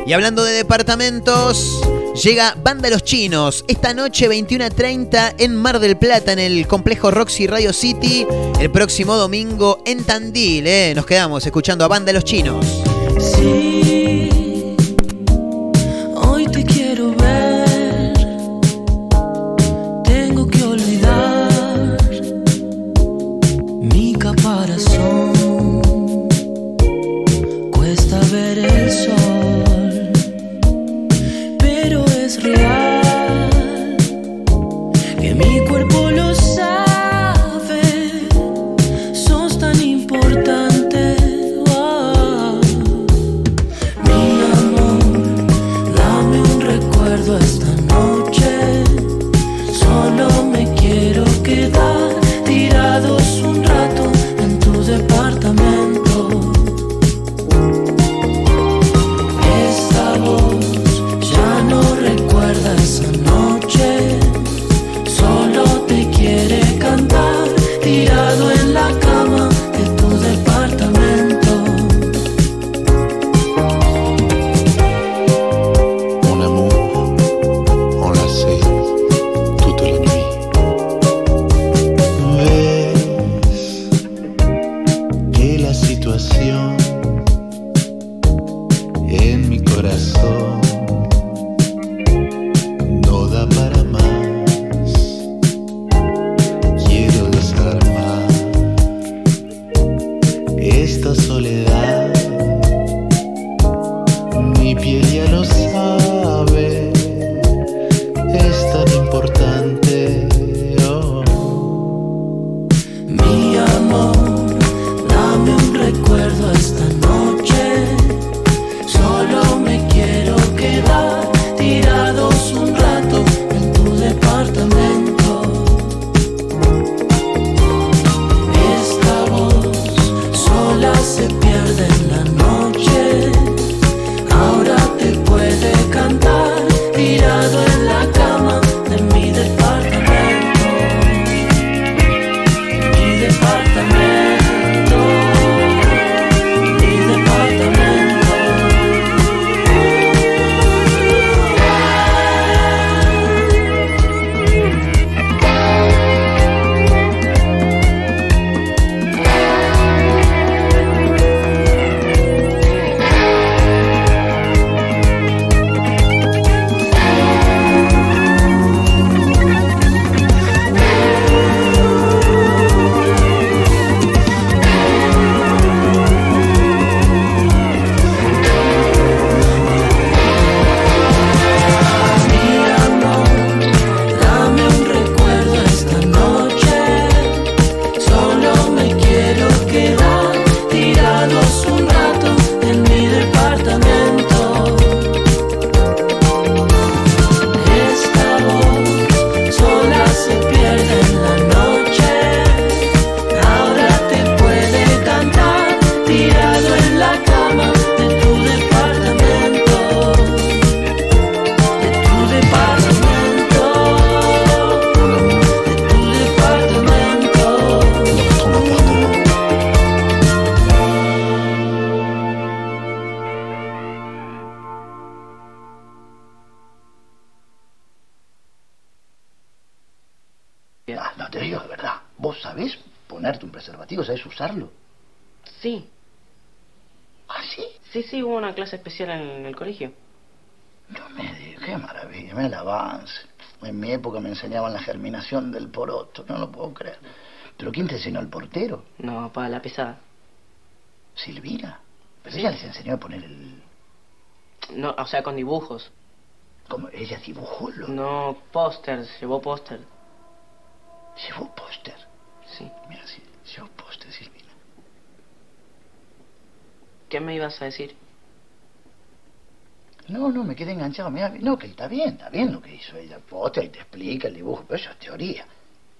Y hablando de departamentos, llega Banda Los Chinos. Esta noche 21.30 en Mar del Plata, en el complejo Roxy Radio City. El próximo domingo en Tandil. ¿eh? Nos quedamos escuchando a Banda Los Chinos. Sí, en el colegio. No me digas, qué maravilla, me el avance. En mi época me enseñaban la germinación del poroto, no lo puedo creer. ¿Pero quién te enseñó el portero? No, para la pesada. ¿Silvina? Pero ella les enseñó a poner el... No, o sea, con dibujos. ¿Cómo? ¿Ella dibujó lo? No, póster, llevó póster. ¿Llevó póster? Sí. Mira, sí, llevó póster, Silvina. ¿Qué me ibas a decir? No, no, me quedé enganchado. Mira, no, que está bien, está bien lo que hizo ella. Póster y te explica el dibujo, pero eso es teoría.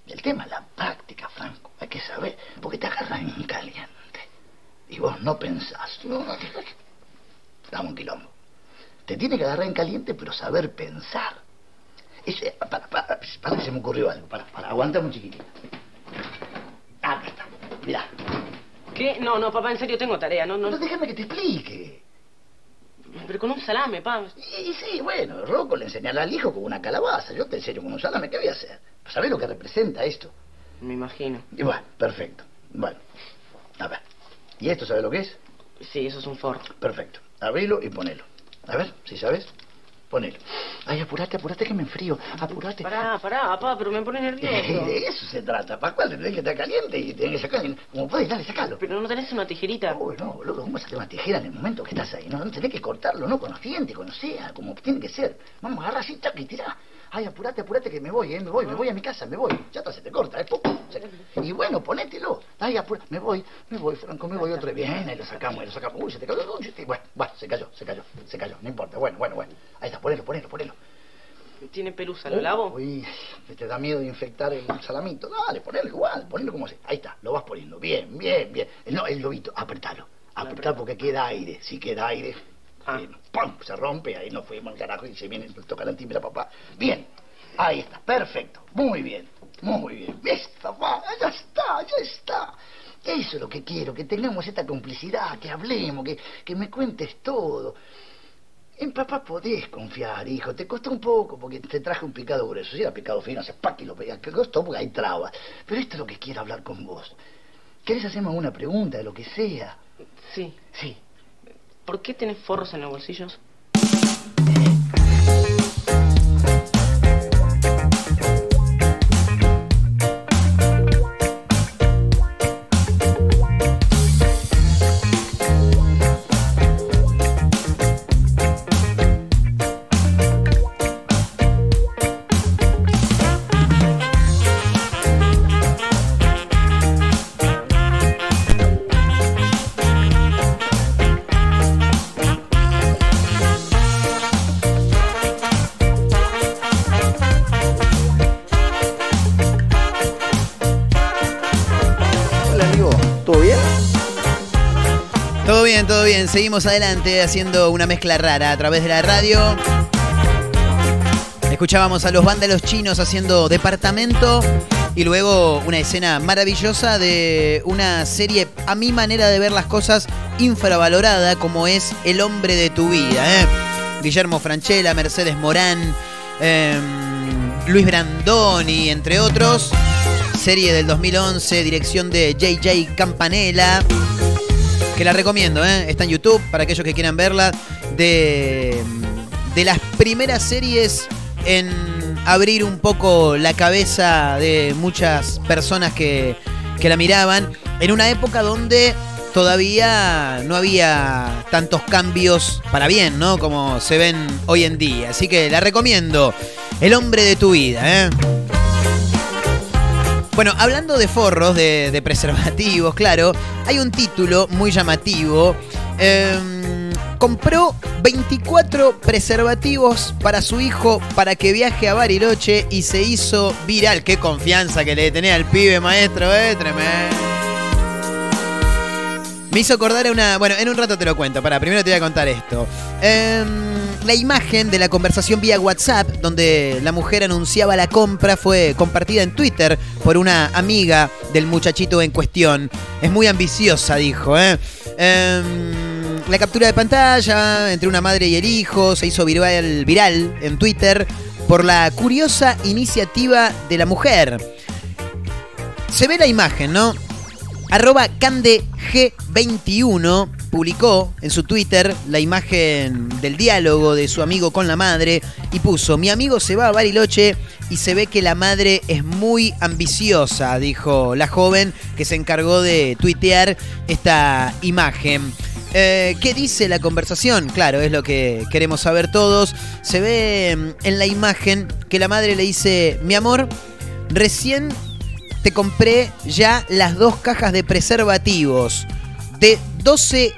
El tema es la práctica, Franco. Hay que saber, porque te agarran en caliente. Y vos no pensás. No, dame un quilombo. Te tiene que agarrar en caliente, pero saber pensar. Ese, para, para, para que se me ocurrió algo. Para, para, aguantame un chiquitito. Acá está. Mirá. ¿Qué? No, no, papá, en serio tengo tarea, no, no. No, déjame que te explique. Pero con un salame, papá. Y, sí, bueno, Rocco le enseñará al hijo con una calabaza. Yo te enseño con un salame, ¿qué voy a hacer? ¿Sabés lo que representa esto? Me imagino. Y bueno, perfecto. Bueno, a ver. ¿Y esto sabes lo que es? Sí, eso es un forro. Perfecto. Abrilo y ponelo. A ver, si sabes, ponelo. Ay, apurate, apurate que me enfrío. Apurate. Pará, pará, papá, pero me pone nervioso. de eso se trata. Pascual, te tenés que estar caliente y tenés que sacar. Como podés, dale, sacalo. Pero no tenés una tijerita. Uy, no, boludo, ¿cómo tener una tijera en el momento que estás ahí? No, no tenés que cortarlo, no con los dientes, con sea, como tiene que ser. Vamos, agarra así, tac, y tirá. Ay, apurate, apurate que me voy, eh, me voy, me voy a mi casa, me voy. Ya está, se te corta, eh. Y bueno, ponételo. Ay, apurate, me voy, me voy, Franco, me voy otra vez. Bien, ahí lo sacamos, ahí lo sacamos. Uy, se te cayó, uy, se te- Bueno, va, se cayó, se cayó, se cayó. No importa, bueno, bueno, bueno. Ahí está, ponelo, ponelo, ponelo. Tiene pelusa, ¿lo lavo? Uy, te da miedo de infectar el salamito. Dale, ponelo igual, ponelo como se. Ahí está, lo vas poniendo. Bien, bien, bien. No, el lobito, apretalo. Apretalo porque queda aire. Si queda aire, eh, ¡pum! se rompe, ahí nos fuimos al carajo y se viene, toca la timbre papá. Bien, ahí está, perfecto. Muy bien, muy bien. ¿Ves, papá? Ya está, ya está. Eso es lo que quiero, que tengamos esta complicidad, que hablemos, que, que me cuentes todo. En papá podés confiar, hijo. Te costó un poco porque te traje un picado grueso. Si era picado fino, hace pa' que lo pegas. Te costó porque hay trabas. Pero esto es lo que quiero hablar con vos. ¿Querés hacerme alguna pregunta de lo que sea? Sí. Sí. ¿Por qué tenés forros en los bolsillos? Seguimos adelante haciendo una mezcla rara a través de la radio. Escuchábamos a los vándalos chinos haciendo departamento y luego una escena maravillosa de una serie, a mi manera de ver las cosas, infravalorada como es El hombre de tu vida. ¿eh? Guillermo Franchella, Mercedes Morán, eh, Luis Brandoni, entre otros. Serie del 2011, dirección de JJ Campanella que la recomiendo, ¿eh? está en YouTube para aquellos que quieran verla, de, de las primeras series en abrir un poco la cabeza de muchas personas que, que la miraban, en una época donde todavía no había tantos cambios para bien, ¿no? Como se ven hoy en día. Así que la recomiendo, El hombre de tu vida, ¿eh? Bueno, hablando de forros, de, preservativos, claro, hay un título muy llamativo. Em, compró 24 preservativos para su hijo para que viaje a Bariloche y se hizo viral. Qué confianza que le tenía al pibe maestro, eh, tremendo. Me hizo acordar a una. Bueno, en un rato te lo cuento. Para, primero te voy a contar esto. Em, la imagen de la conversación vía WhatsApp, donde la mujer anunciaba la compra, fue compartida en Twitter por una amiga del muchachito en cuestión. Es muy ambiciosa, dijo, ¿eh? Em, la captura de pantalla entre una madre y el hijo se hizo viral, viral en Twitter por la curiosa iniciativa de la mujer. se ve la imagen, ¿no? Arroba CandeG21 publicó en su Twitter la imagen del diálogo de su amigo con la madre y puso, mi amigo se va a Bariloche y se ve que la madre es muy ambiciosa, dijo la joven que se encargó de tuitear esta imagen. Eh, ¿Qué dice la conversación? Claro, es lo que queremos saber todos. Se ve mm, en la imagen que la madre le dice, mi amor, recién te compré ya las dos cajas de preservativos de 12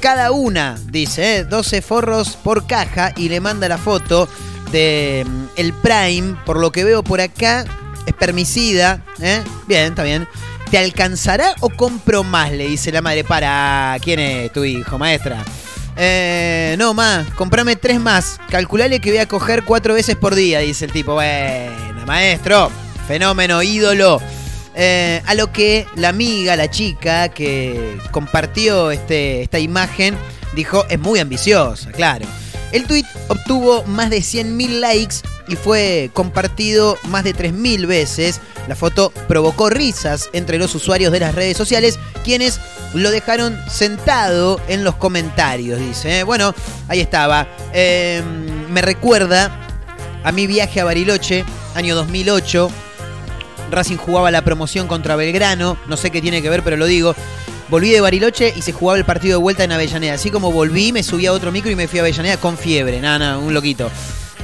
cada una, dice, ¿eh? 12 forros por caja y le manda la foto de mm, el Prime, por lo que veo por acá, espermicida, ¿eh? Bien, está bien. ¿Te alcanzará o compro más? Le dice la madre. Para, ¿quién es tu hijo, maestra? Eh, no, más, comprame tres más. Calculale que voy a coger cuatro veces por día, dice el tipo. Bueno, maestro, fenómeno, ídolo. Eh, a lo que la amiga, la chica que compartió este, esta imagen, dijo, es muy ambiciosa, claro. El tweet obtuvo más de 100.000 likes y fue compartido más de 3.000 veces. La foto provocó risas entre los usuarios de las redes sociales, quienes lo dejaron sentado en los comentarios, dice. Bueno, ahí estaba. Eh, me recuerda a mi viaje a Bariloche, año 2008. Racing jugaba la promoción contra Belgrano, no sé qué tiene que ver, pero lo digo. Volví de Bariloche y se jugaba el partido de vuelta en Avellaneda. Así como volví, me subí a otro micro y me fui a Avellaneda con fiebre. Nada, nada, un loquito.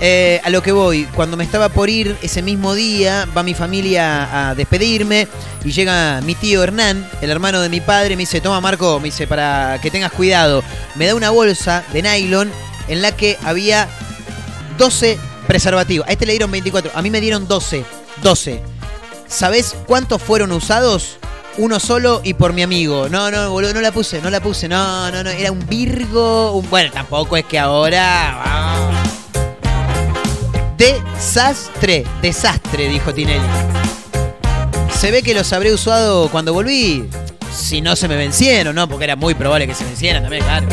Eh, a lo que voy, cuando me estaba por ir ese mismo día, va mi familia a despedirme y llega mi tío Hernán, el hermano de mi padre, me dice, toma Marco, me dice, para que tengas cuidado. Me da una bolsa de nylon en la que había 12 preservativos. A este le dieron 24, a mí me dieron 12. 12. ¿Sabés cuántos fueron usados? Uno solo y por mi amigo. No, no, boludo, no la puse, no la puse. No, no, no. Era un Virgo. Un... Bueno, tampoco es que ahora. ah. Desastre, desastre, dijo Tinelli. Se ve que los habré usado cuando volví. Si no se me vencieron, ¿no? Porque era muy probable que se vencieran también, claro.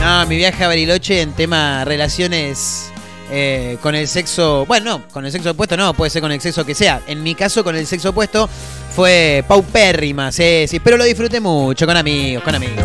No, mi viaje a Bariloche en tema relaciones eh, con el sexo. Bueno, no, con el sexo opuesto no, puede ser con el sexo que sea. En mi caso, con el sexo opuesto fue paupérrima, sí, sí. Pero lo disfruté mucho, con amigos, con amigos.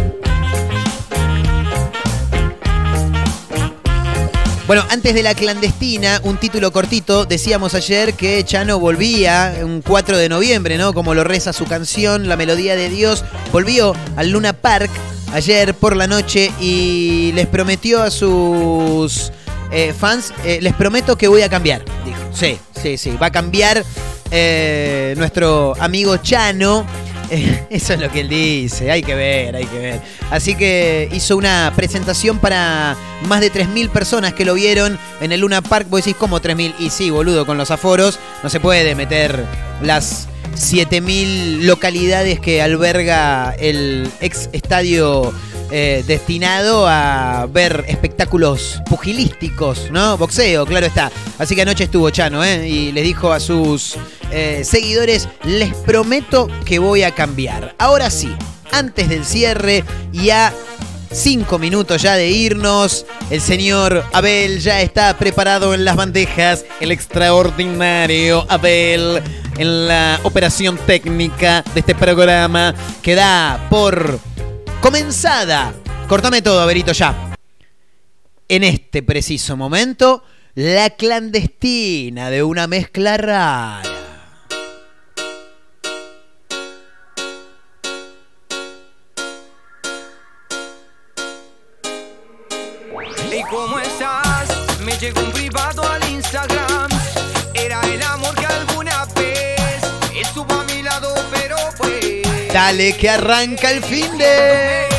Bueno, antes de la clandestina, un título cortito. Decíamos ayer que Chano volvía un 4 de noviembre, ¿no? Como lo reza su canción, La Melodía de Dios. Volvió al Luna Park ayer por la noche y les prometió a sus eh, fans, eh, les prometo que voy a cambiar. Dijo, sí, sí, sí. Va a cambiar eh, nuestro amigo Chano. Eso es lo que él dice, hay que ver, hay que ver. Así que hizo una presentación para más de 3.000 personas que lo vieron en el Luna Park. Vos decís, ¿cómo 3.000? Y sí, boludo, con los aforos no se puede meter las 7.000 localidades que alberga el ex estadio eh, destinado a ver espectáculos pugilísticos, ¿no? Boxeo, claro está. Así que anoche estuvo Chano, ¿eh? Y les dijo a sus eh, seguidores, les prometo que voy a cambiar. Ahora sí, antes del cierre y a cinco minutos ya de irnos, el señor Abel ya está preparado en las bandejas, el extraordinario Abel en la operación técnica de este programa que da por comenzada. Cortame todo, Averito, ya. En este preciso momento, la clandestina de una mezcla rara. Dale que arranca el fin de.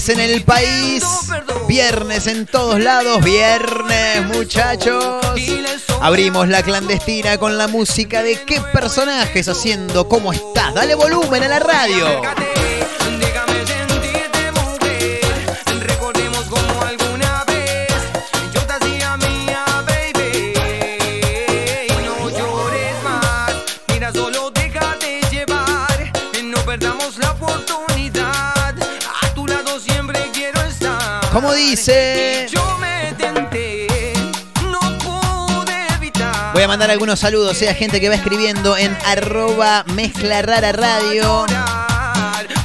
Viernes en el país. Viernes en todos lados. Viernes, muchachos. Abrimos la clandestina con la música de qué personajes haciendo cómo estás. Dale volumen a la radio. ¿Cómo dice? Yo me tenté, no pude evitar. Voy a mandar algunos saludos eh, a gente que va escribiendo en arroba mezcla rara radio.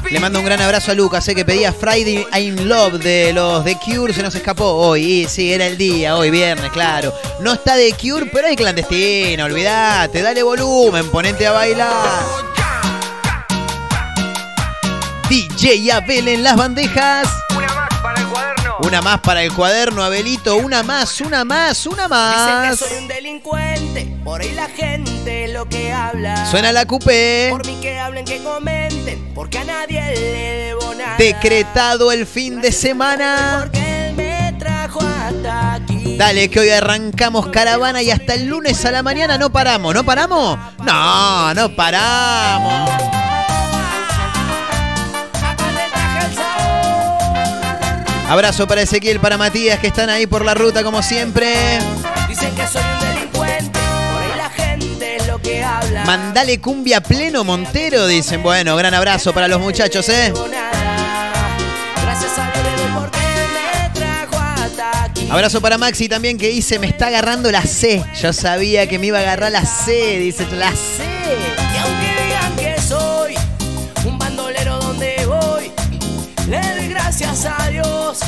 Le mando un gran abrazo a Lucas, eh, que pedía Friday I'm Love de los The Cure, se nos escapó hoy. Y sí, era el día, hoy viernes, claro. No está The Cure, pero hay clandestina, olvídate, dale volumen, ponete a bailar. DJ Abel en las bandejas. Una más para el cuaderno, Abelito. Una más, una más, una Dicen más. que soy un delincuente, por ahí la gente lo que habla. Suena la coupé. Por mí que hablen, que comenten, porque a nadie le debo nada. Decretado el fin de semana. Porque él me trajo hasta aquí. Dale, que hoy arrancamos caravana y hasta el lunes a la mañana no paramos. ¿No paramos? No, no paramos. Abrazo para Ezequiel, para Matías, que están ahí por la ruta como siempre. Dicen que soy un delincuente, por ahí la gente lo que habla. Mandale cumbia pleno Montero, dicen. Bueno, gran abrazo para los muchachos, ¿eh? Abrazo para Maxi también que dice, me está agarrando la C. Yo sabía que me iba a agarrar la C, dice, la C. gracias a Dios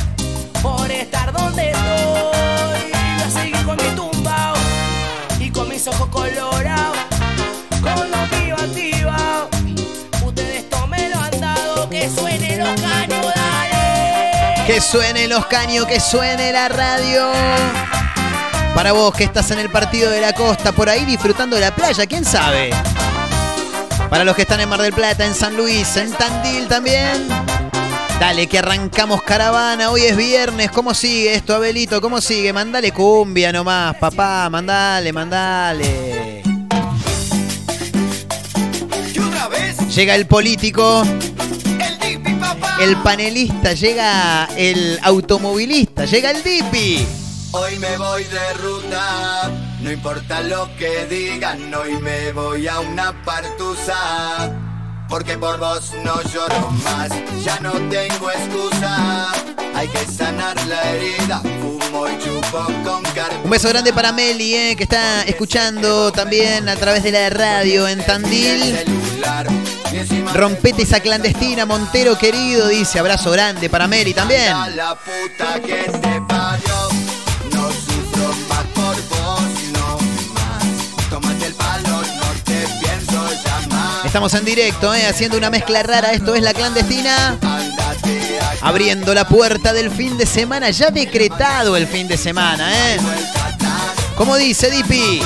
por estar donde estoy. Voy a seguir con mi tumba y con mis ojos colorados, con los vivos activados. Ustedes esto me lo han dado, que suene los caños, dale. Que suene los caños, que suene la radio. Para vos que estás en el partido de la costa, por ahí disfrutando de la playa, ¿quién sabe? Para los que están en Mar del Plata, en San Luis, en Tandil también. Dale, que arrancamos caravana. Hoy es viernes. ¿Cómo sigue esto, Abelito? ¿Cómo sigue? Mandale cumbia nomás, papá. Mandale, mandale. Llega el político. El panelista. Llega el automovilista. Llega el Dipi. Hoy me voy de ruta, no importa lo que digan, hoy me voy a una partusa. Porque por vos no lloro más, ya no tengo excusa. Hay que sanar la herida, fumo y chupo con carne. Un beso grande para Meli, eh, que está escuchando también a través de la radio en Tandil. Rompete esa clandestina, Montero querido, dice. Abrazo grande para Meli también. La puta que te parió, Estamos en directo, eh, haciendo una mezcla rara. Esto es la clandestina. Abriendo la puerta del fin de semana, ya decretado el fin de semana, ¿eh? Como dice Dipi.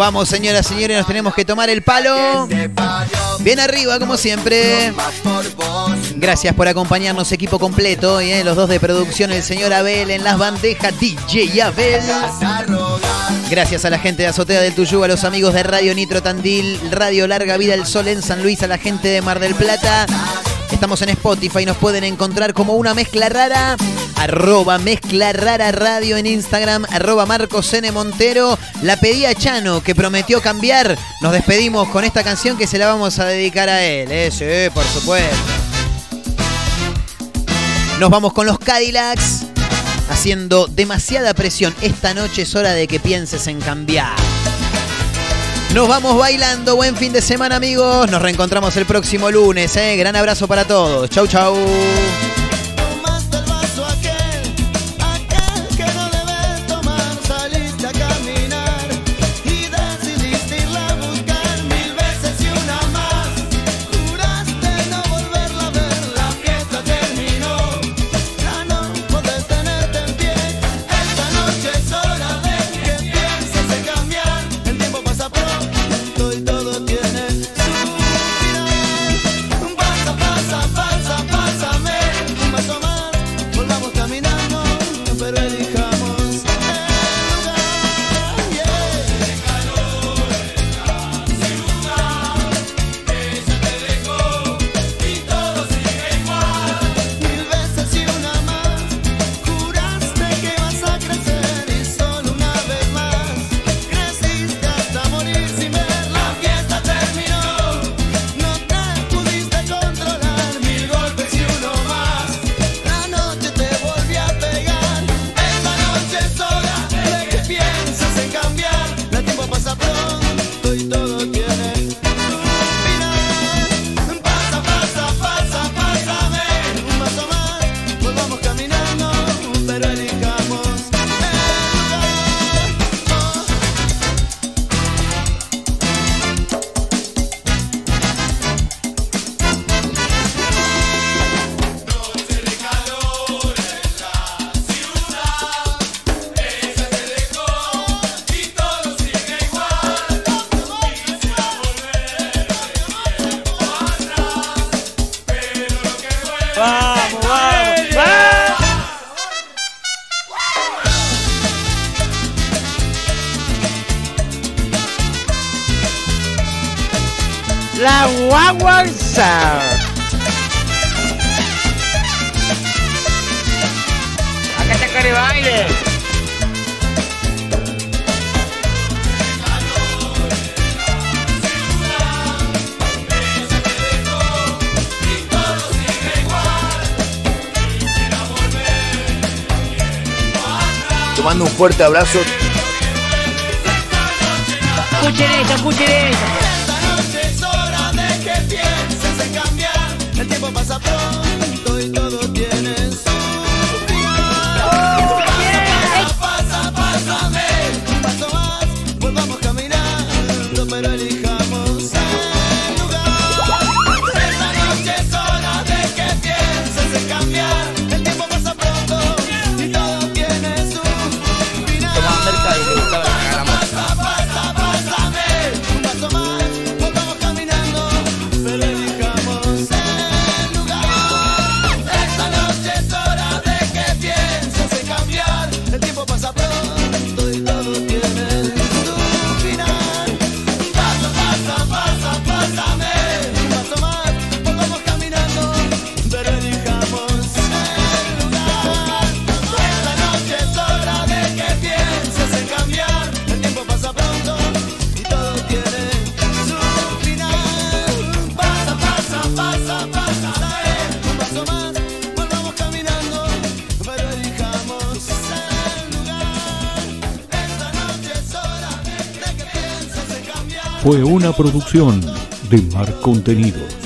Vamos, señoras y señores, nos tenemos que tomar el palo. Bien arriba, como siempre. Gracias por acompañarnos, equipo completo. hoy, ¿eh? Los dos de producción, el señor Abel en las bandejas, DJ Abel. Gracias a la gente de Azotea del Tuyú, a los amigos de Radio Nitro Tandil, Radio Larga Vida el Sol en San Luis, a la gente de Mar del Plata. Estamos en Spotify, nos pueden encontrar como una mezcla rara. Arroba mezcla rara radio en Instagram, arroba Marcos N. Montero. La pedí a Chano, que prometió cambiar. Nos despedimos con esta canción que se la vamos a dedicar a él. ¿eh? Sí, por supuesto. Nos vamos con los Cadillacs. Haciendo demasiada presión. Esta noche es hora de que pienses en cambiar. Nos vamos bailando. Buen fin de semana, amigos. Nos reencontramos el próximo lunes. ¿eh? Gran abrazo para todos. Chau, chau. la guagua Acá está Cari Te mando un fuerte abrazo. Escuchen esto. que vou passar por producción de Mar Contenidos.